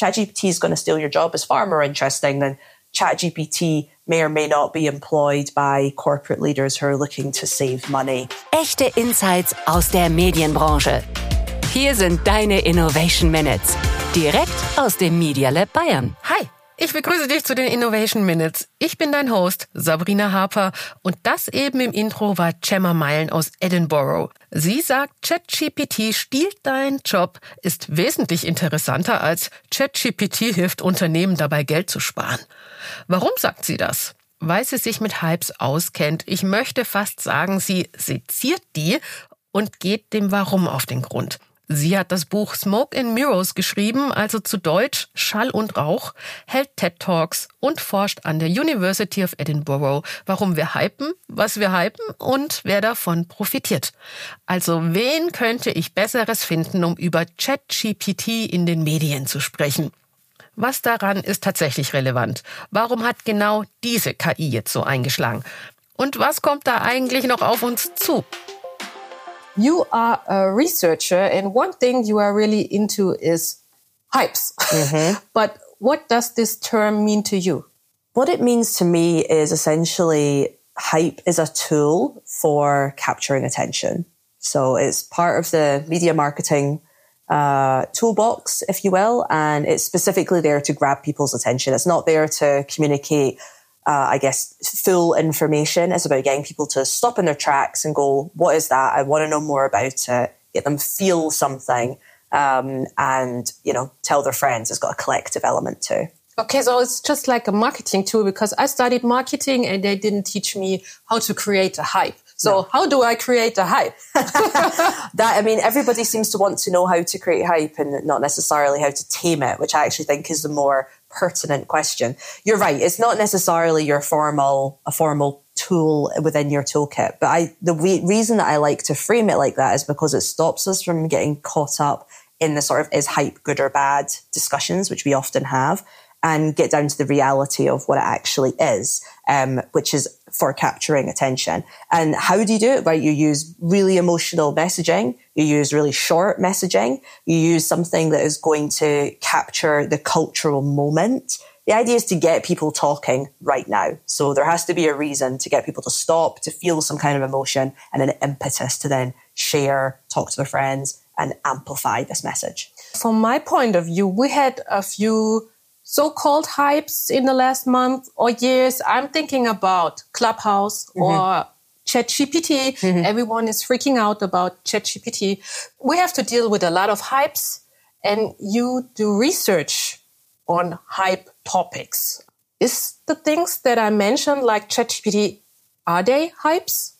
ChatGPT is going to steal your job is far more interesting than ChatGPT may or may not be employed by corporate leaders who are looking to save money. Echte Insights aus der Medienbranche. Hier sind deine Innovation Minutes. Direkt aus dem Media Lab Bayern. Hi. Ich begrüße dich zu den Innovation Minutes. Ich bin dein Host, Sabrina Harper, und das eben im Intro war Gemma Meilen aus Edinburgh. Sie sagt, ChatGPT stiehlt deinen Job, ist wesentlich interessanter als ChatGPT hilft Unternehmen dabei Geld zu sparen. Warum sagt sie das? Weil sie sich mit Hypes auskennt. Ich möchte fast sagen, sie seziert die und geht dem Warum auf den Grund. Sie hat das Buch Smoke and Mirrors geschrieben, also zu Deutsch Schall und Rauch, hält TED Talks und forscht an der University of Edinburgh, warum wir hypen, was wir hypen und wer davon profitiert. Also wen könnte ich Besseres finden, um über ChatGPT in den Medien zu sprechen? Was daran ist tatsächlich relevant? Warum hat genau diese KI jetzt so eingeschlagen? Und was kommt da eigentlich noch auf uns zu? You are a researcher, and one thing you are really into is hypes. Mm-hmm. but what does this term mean to you? What it means to me is essentially hype is a tool for capturing attention. So it's part of the media marketing uh, toolbox, if you will, and it's specifically there to grab people's attention. It's not there to communicate uh, I guess, full information. It's about getting people to stop in their tracks and go, what is that? I want to know more about it. Get them feel something um, and, you know, tell their friends. It's got a collective element too. Okay, so it's just like a marketing tool because I studied marketing and they didn't teach me how to create a hype. So no. how do I create a hype? that I mean, everybody seems to want to know how to create hype and not necessarily how to tame it, which I actually think is the more pertinent question. You're right. It's not necessarily your formal, a formal tool within your toolkit. But I, the re- reason that I like to frame it like that is because it stops us from getting caught up in the sort of is hype good or bad discussions, which we often have and get down to the reality of what it actually is, um, which is for capturing attention. And how do you do it? Right. You use really emotional messaging. You use really short messaging. You use something that is going to capture the cultural moment. The idea is to get people talking right now. So there has to be a reason to get people to stop, to feel some kind of emotion and an impetus to then share, talk to their friends and amplify this message. From my point of view, we had a few so-called hypes in the last month or years. I'm thinking about Clubhouse mm-hmm. or ChatGPT. Mm-hmm. Everyone is freaking out about ChatGPT. We have to deal with a lot of hypes and you do research on hype topics. Is the things that I mentioned like ChatGPT, are they hypes?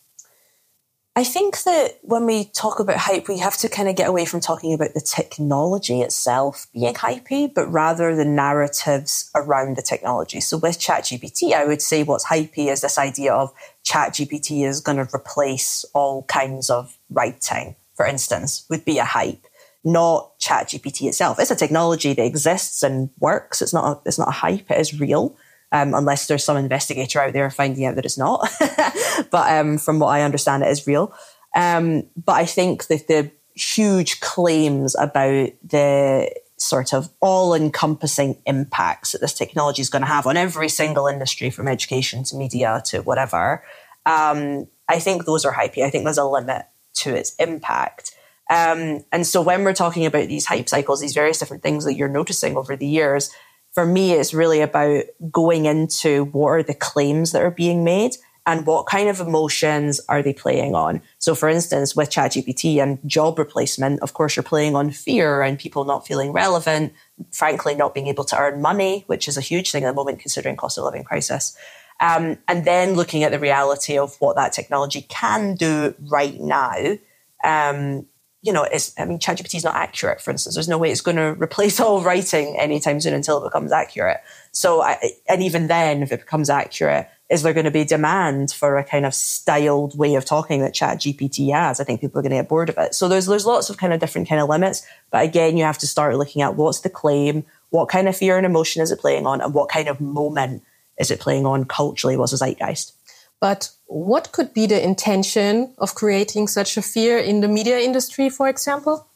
I think that when we talk about hype, we have to kind of get away from talking about the technology itself being hypey, but rather the narratives around the technology. So with ChatGPT, I would say what's hypey is this idea of ChatGPT is going to replace all kinds of writing, for instance, would be a hype, not ChatGPT itself. It's a technology that exists and works. It's not a, it's not a hype. It is real um, unless there's some investigator out there finding out that it's not. but um, from what I understand, it is real. Um, but I think that the huge claims about the sort of all encompassing impacts that this technology is going to have on every single industry from education to media to whatever, um, I think those are hypey. I think there's a limit to its impact. Um, and so when we're talking about these hype cycles, these various different things that you're noticing over the years, for me, it's really about going into what are the claims that are being made and what kind of emotions are they playing on. So, for instance, with ChatGPT and job replacement, of course, you're playing on fear and people not feeling relevant, frankly, not being able to earn money, which is a huge thing at the moment considering cost of living crisis. Um, and then looking at the reality of what that technology can do right now um, you know, it's, I mean, ChatGPT is not accurate, for instance. There's no way it's going to replace all writing anytime soon until it becomes accurate. So, I, and even then, if it becomes accurate, is there going to be demand for a kind of styled way of talking that ChatGPT has? I think people are going to get bored of it. So there's, there's lots of kind of different kind of limits. But again, you have to start looking at what's the claim? What kind of fear and emotion is it playing on? And what kind of moment is it playing on culturally? What's the zeitgeist? But what could be the intention of creating such a fear in the media industry, for example?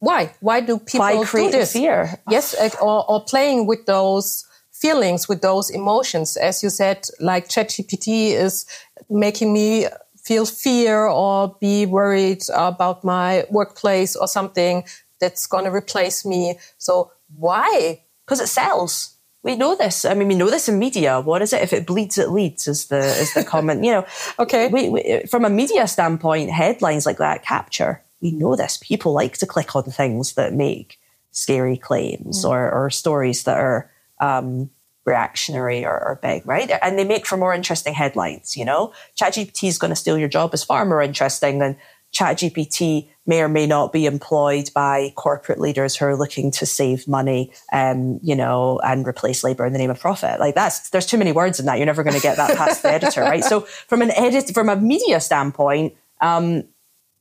why? Why do people Why create do this? fear? Yes, or, or playing with those feelings, with those emotions. As you said, like ChatGPT is making me feel fear or be worried about my workplace or something that's going to replace me. So why? Because it sells. We know this. I mean, we know this in media. What is it? If it bleeds, it leads. Is the is the comment? You know. Okay. We, we, from a media standpoint, headlines like that capture. We know this. People like to click on things that make scary claims Mm. or, or stories that are um, reactionary or, or big, right? And they make for more interesting headlines. You know, ChatGPT is going to steal your job is far more interesting than ChatGPT may or may not be employed by corporate leaders who are looking to save money, um, you know, and replace labor in the name of profit. Like that's there's too many words in that. You're never going to get that past the editor, right? So from an edit, from a media standpoint, um,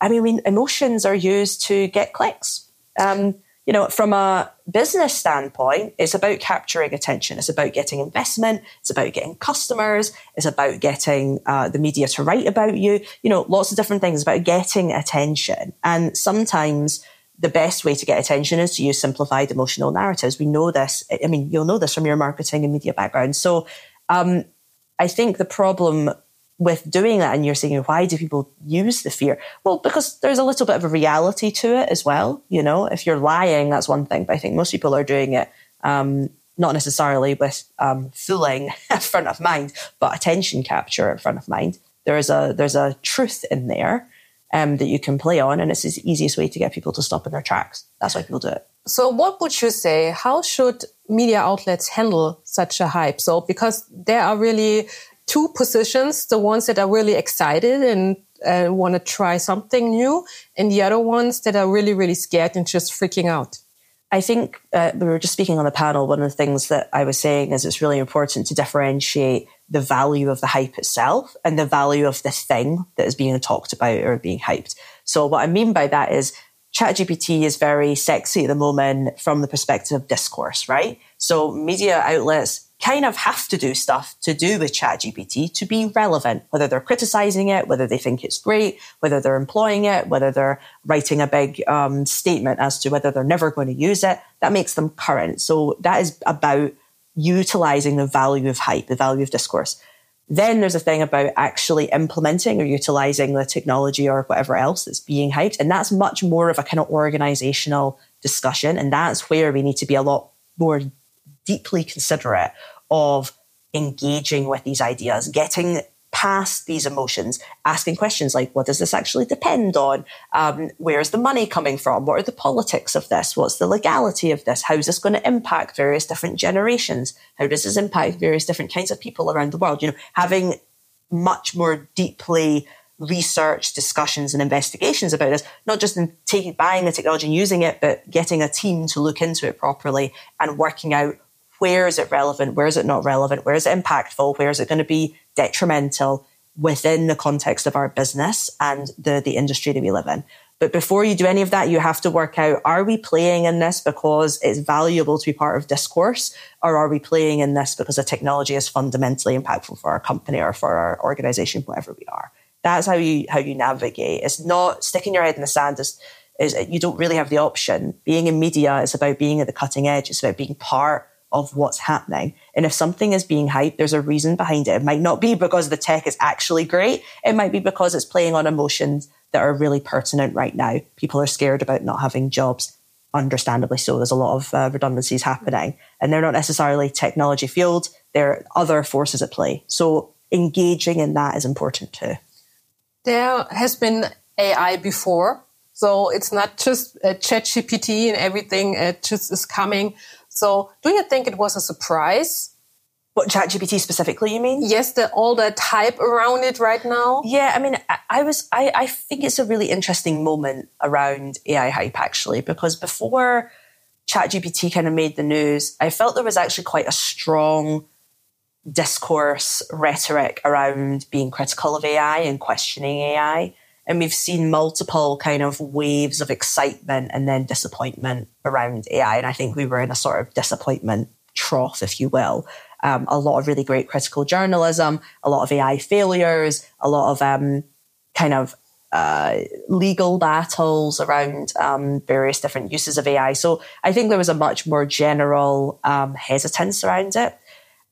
I mean, emotions are used to get clicks. Um, you know, from a business standpoint, it's about capturing attention. It's about getting investment. It's about getting customers. It's about getting uh, the media to write about you. You know, lots of different things about getting attention. And sometimes the best way to get attention is to use simplified emotional narratives. We know this. I mean, you'll know this from your marketing and media background. So, um, I think the problem with doing that, and you're saying, why do people use the fear? Well, because there's a little bit of a reality to it as well. You know, if you're lying, that's one thing, but I think most people are doing it, um, not necessarily with um, fooling front of mind, but attention capture at front of mind. There's a there's a truth in there um, that you can play on, and it's the easiest way to get people to stop in their tracks. That's why people do it. So, what would you say? How should media outlets handle such a hype? So, because there are really two positions the ones that are really excited and uh, want to try something new, and the other ones that are really, really scared and just freaking out. I think uh, we were just speaking on the panel. One of the things that I was saying is it's really important to differentiate the value of the hype itself and the value of the thing that is being talked about or being hyped. So, what I mean by that is ChatGPT is very sexy at the moment from the perspective of discourse, right? So, media outlets kind of have to do stuff to do with ChatGPT to be relevant, whether they're criticizing it, whether they think it's great, whether they're employing it, whether they're writing a big um, statement as to whether they're never going to use it. That makes them current. So that is about utilizing the value of hype, the value of discourse. Then there's a thing about actually implementing or utilizing the technology or whatever else that's being hyped. And that's much more of a kind of organizational discussion. And that's where we need to be a lot more deeply considerate of engaging with these ideas, getting past these emotions, asking questions like, what does this actually depend on? Um, where's the money coming from? What are the politics of this? What's the legality of this? How is this going to impact various different generations? How does this impact various different kinds of people around the world? You know, having much more deeply research discussions and investigations about this, not just in taking, buying the technology and using it, but getting a team to look into it properly and working out where is it relevant, where is it not relevant, where is it impactful, where is it going to be detrimental within the context of our business and the, the industry that we live in. But before you do any of that, you have to work out, are we playing in this because it's valuable to be part of discourse? Or are we playing in this because the technology is fundamentally impactful for our company or for our organization, whatever we are? That's how you, how you navigate. It's not sticking your head in the sand. Is, is you don't really have the option. Being in media is about being at the cutting edge. It's about being part of what's happening. And if something is being hyped, there's a reason behind it. It might not be because the tech is actually great. It might be because it's playing on emotions that are really pertinent right now. People are scared about not having jobs. Understandably so. There's a lot of uh, redundancies happening and they're not necessarily technology fueled. There are other forces at play. So engaging in that is important too. There has been AI before. So it's not just uh, ChatGPT and everything. It just is coming. So do you think it was a surprise? What ChatGPT specifically, you mean? Yes, the, all that hype around it right now. Yeah, I mean, I, I was, I, I think it's a really interesting moment around AI hype actually, because before ChatGPT kind of made the news, I felt there was actually quite a strong discourse rhetoric around being critical of AI and questioning AI. And we've seen multiple kind of waves of excitement and then disappointment around AI. And I think we were in a sort of disappointment trough, if you will. Um, a lot of really great critical journalism, a lot of AI failures, a lot of um, kind of uh, legal battles around um, various different uses of AI. So I think there was a much more general um, hesitance around it.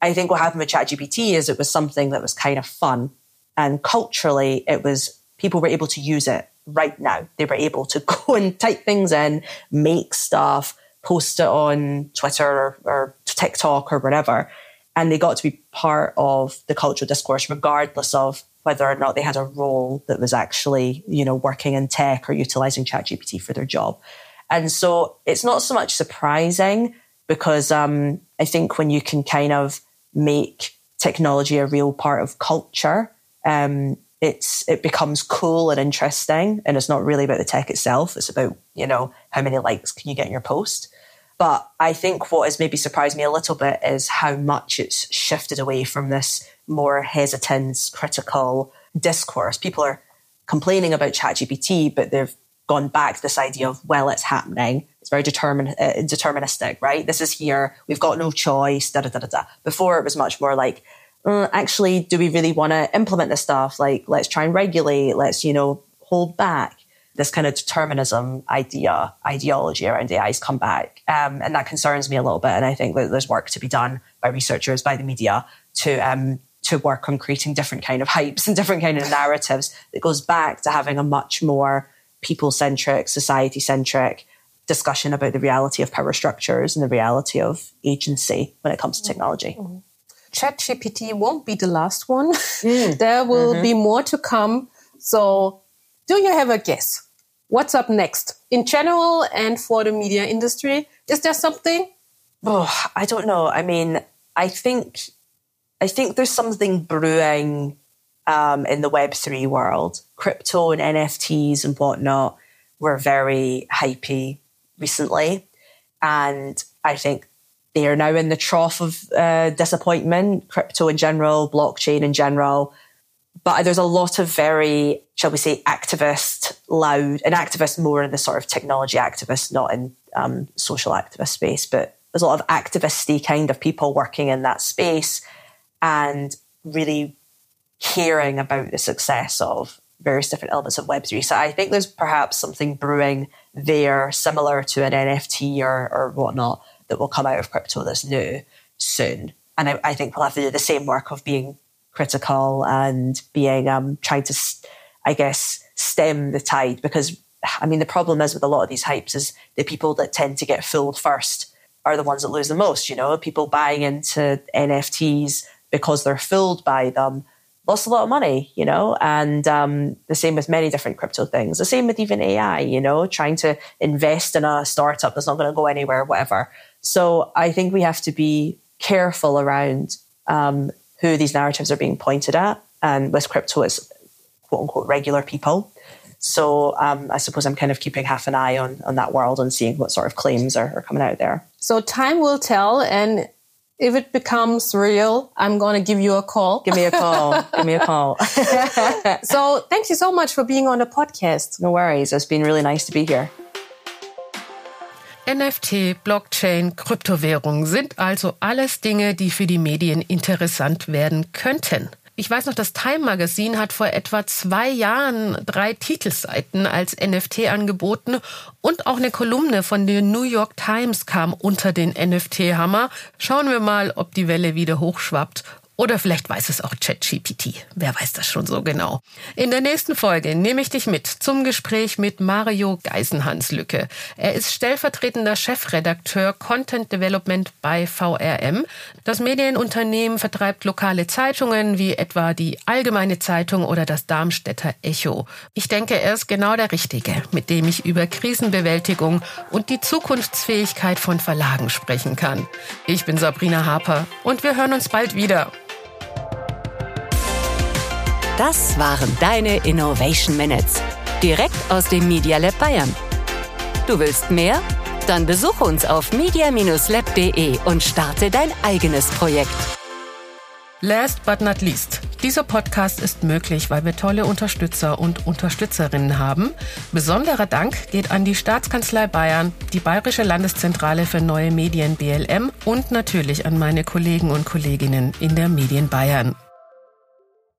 I think what happened with ChatGPT is it was something that was kind of fun. And culturally, it was people were able to use it right now. They were able to go and type things in, make stuff, post it on Twitter or, or TikTok or whatever. And they got to be part of the cultural discourse, regardless of whether or not they had a role that was actually, you know, working in tech or utilizing ChatGPT for their job. And so it's not so much surprising because um, I think when you can kind of make technology a real part of culture, um, it's it becomes cool and interesting, and it's not really about the tech itself. It's about you know how many likes can you get in your post. But I think what has maybe surprised me a little bit is how much it's shifted away from this more hesitant, critical discourse. People are complaining about ChatGPT, but they've gone back to this idea of, well, it's happening. It's very determin- uh, deterministic, right? This is here. We've got no choice. Da, da, da, da. Before it was much more like, uh, actually, do we really want to implement this stuff? Like, let's try and regulate. Let's, you know, hold back. This kind of determinism idea, ideology around AI has come back. Um, and that concerns me a little bit. And I think that there's work to be done by researchers, by the media to um, to work on creating different kind of hypes and different kind of narratives that goes back to having a much more people centric, society centric discussion about the reality of power structures and the reality of agency when it comes to technology. Mm-hmm. ChatGPT won't be the last one. Mm. there will mm-hmm. be more to come. So, do you have a guess? What's up next in general and for the media industry? Is there something? Oh, I don't know. I mean, I think I think there's something brewing um, in the Web3 world. Crypto and NFTs and whatnot were very hypey recently. And I think they are now in the trough of uh, disappointment, crypto in general, blockchain in general. But there's a lot of very, shall we say, activist, loud, and activist more in the sort of technology activist, not in um, social activist space, but there's a lot of activisty kind of people working in that space and really caring about the success of various different elements of Web3. So I think there's perhaps something brewing there, similar to an NFT or, or whatnot, that will come out of crypto that's new soon. And I, I think we'll have to do the same work of being critical and being um, trying to, I guess, stem the tide. Because I mean, the problem is with a lot of these hypes is the people that tend to get fooled first are the ones that lose the most. You know, people buying into NFTs because they're fooled by them lost a lot of money, you know, and um, the same with many different crypto things. The same with even AI, you know, trying to invest in a startup that's not going to go anywhere, whatever. So I think we have to be careful around um, who these narratives are being pointed at. And with crypto, it's quote unquote regular people. So um, I suppose I'm kind of keeping half an eye on on that world and seeing what sort of claims are, are coming out there. So time will tell, and if it becomes real, I'm going to give you a call. Give me a call. give me a call. so thank you so much for being on the podcast. No worries. It's been really nice to be here. NFT, Blockchain, Kryptowährung sind also alles Dinge, die für die Medien interessant werden könnten. Ich weiß noch, das Time Magazine hat vor etwa zwei Jahren drei Titelseiten als NFT angeboten und auch eine Kolumne von der New York Times kam unter den NFT-Hammer. Schauen wir mal, ob die Welle wieder hochschwappt oder vielleicht weiß es auch ChatGPT. Wer weiß das schon so genau? In der nächsten Folge nehme ich dich mit zum Gespräch mit Mario Geisenhans-Lücke. Er ist stellvertretender Chefredakteur Content Development bei VRM. Das Medienunternehmen vertreibt lokale Zeitungen wie etwa die Allgemeine Zeitung oder das Darmstädter Echo. Ich denke, er ist genau der Richtige, mit dem ich über Krisenbewältigung und die Zukunftsfähigkeit von Verlagen sprechen kann. Ich bin Sabrina Harper und wir hören uns bald wieder. Das waren deine Innovation Minutes. Direkt aus dem Media Lab Bayern. Du willst mehr? Dann besuche uns auf media-lab.de und starte dein eigenes Projekt. Last but not least. Dieser Podcast ist möglich, weil wir tolle Unterstützer und Unterstützerinnen haben. Besonderer Dank geht an die Staatskanzlei Bayern, die Bayerische Landeszentrale für neue Medien BLM und natürlich an meine Kollegen und Kolleginnen in der Medien Bayern.